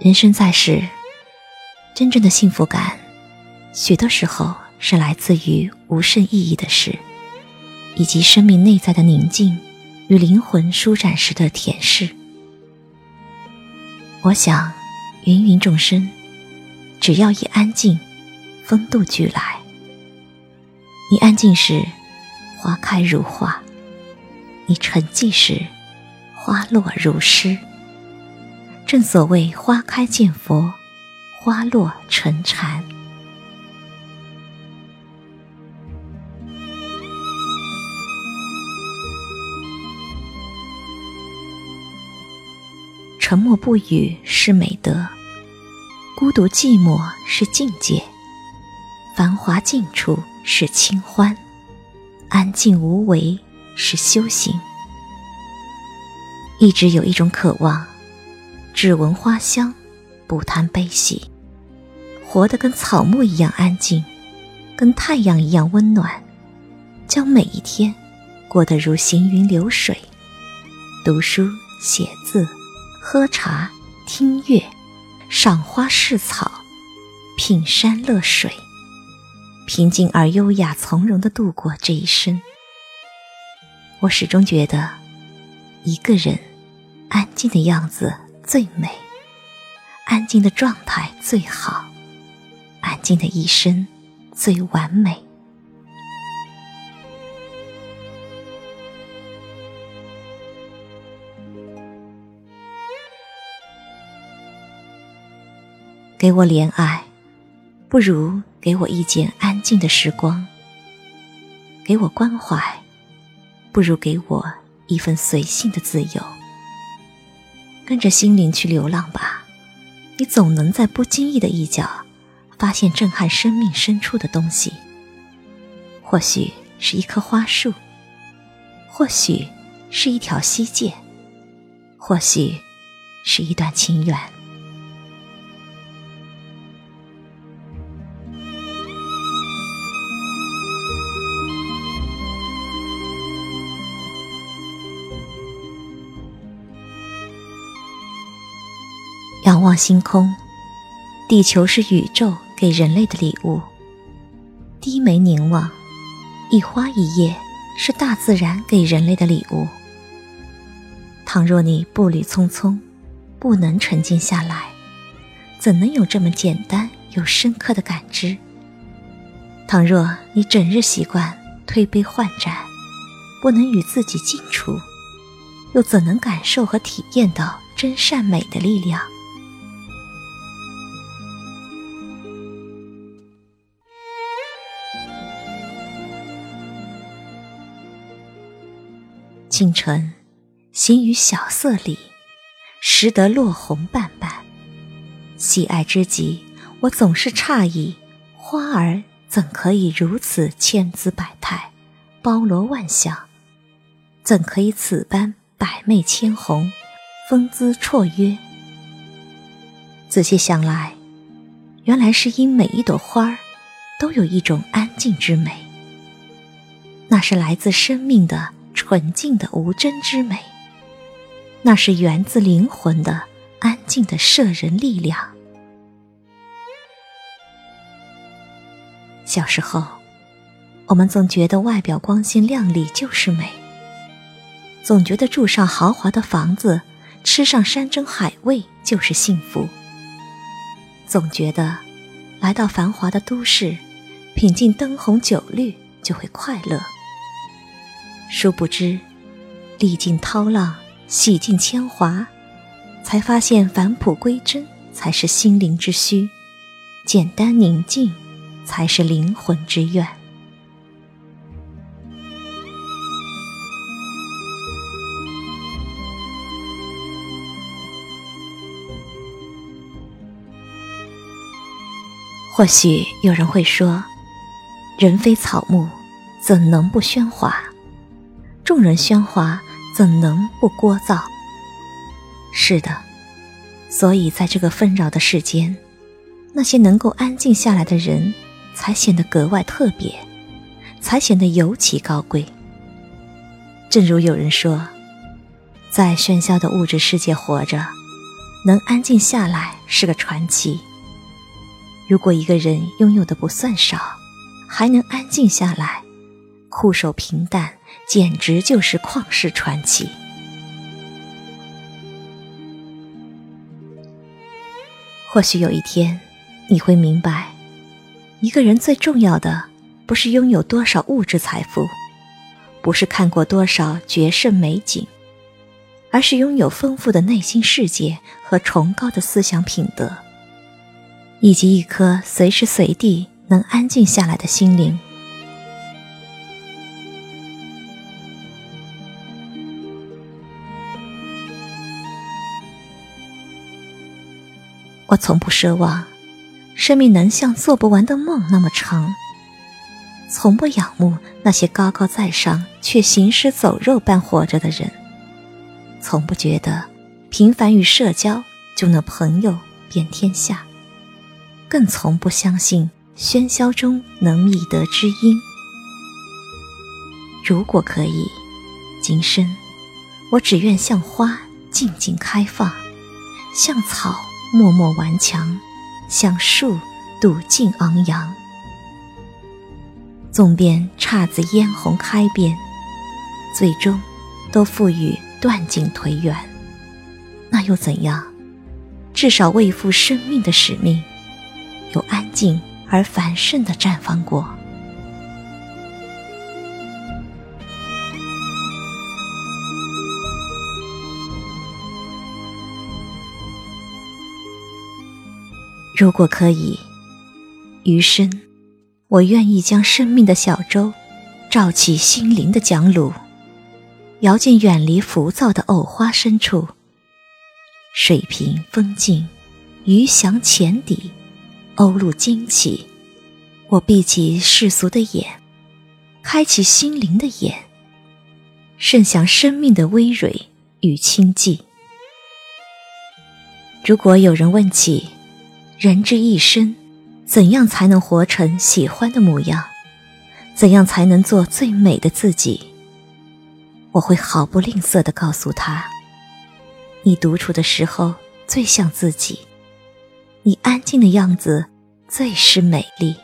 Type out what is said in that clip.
人生在世，真正的幸福感，许多时候是来自于无甚意义的事，以及生命内在的宁静与灵魂舒展时的恬适。我想，芸芸众生，只要一安静，风度俱来。你安静时，花开如画；你沉寂时，花落如诗。正所谓“花开见佛，花落成禅”。沉默不语是美德，孤独寂寞是境界，繁华尽处是清欢，安静无为是修行。一直有一种渴望。只闻花香，不谈悲喜，活得跟草木一样安静，跟太阳一样温暖，将每一天过得如行云流水。读书、写字、喝茶、听乐、赏花试草、品山乐水，平静而优雅从容的度过这一生。我始终觉得，一个人安静的样子。最美，安静的状态最好，安静的一生最完美。给我怜爱，不如给我一间安静的时光；给我关怀，不如给我一份随性的自由。跟着心灵去流浪吧，你总能在不经意的一角，发现震撼生命深处的东西。或许是一棵花树，或许是一条溪涧，或许是一段情缘。仰望星空，地球是宇宙给人类的礼物。低眉凝望，一花一叶是大自然给人类的礼物。倘若你步履匆匆，不能沉静下来，怎能有这么简单又深刻的感知？倘若你整日习惯推杯换盏，不能与自己静处，又怎能感受和体验到真善美的力量？清晨，行于小色里，识得落红瓣瓣。喜爱之极，我总是诧异，花儿怎可以如此千姿百态，包罗万象？怎可以此般百媚千红，风姿绰约？仔细想来，原来是因每一朵花儿都有一种安静之美，那是来自生命的。纯净的无真之美，那是源自灵魂的安静的摄人力量。小时候，我们总觉得外表光鲜亮丽就是美，总觉得住上豪华的房子，吃上山珍海味就是幸福，总觉得来到繁华的都市，品尽灯红酒绿就会快乐。殊不知，历尽涛浪，洗尽铅华，才发现返璞归真才是心灵之需，简单宁静才是灵魂之愿。或许有人会说：“人非草木，怎能不喧哗？”众人喧哗，怎能不聒噪？是的，所以在这个纷扰的世间，那些能够安静下来的人，才显得格外特别，才显得尤其高贵。正如有人说，在喧嚣的物质世界活着，能安静下来是个传奇。如果一个人拥有的不算少，还能安静下来，酷守平淡，简直就是旷世传奇。或许有一天，你会明白，一个人最重要的，不是拥有多少物质财富，不是看过多少绝胜美景，而是拥有丰富的内心世界和崇高的思想品德，以及一颗随时随地能安静下来的心灵。我从不奢望生命能像做不完的梦那么长，从不仰慕那些高高在上却行尸走肉般活着的人，从不觉得平凡与社交就能朋友遍天下，更从不相信喧嚣中能觅得知音。如果可以，今生我只愿像花静静开放，像草。默默顽强，像树笃静昂扬。纵便姹紫嫣红开遍，最终都付与断井颓垣。那又怎样？至少未负生命的使命，有安静而繁盛的绽放过。如果可以，余生，我愿意将生命的小舟，照起心灵的桨橹，摇进远离浮躁的藕花深处。水平风静，鱼翔浅底，鸥鹭惊起。我闭起世俗的眼，开启心灵的眼，盛享生命的葳蕤与清寂。如果有人问起，人之一生，怎样才能活成喜欢的模样？怎样才能做最美的自己？我会毫不吝啬地告诉他：你独处的时候最像自己，你安静的样子最是美丽。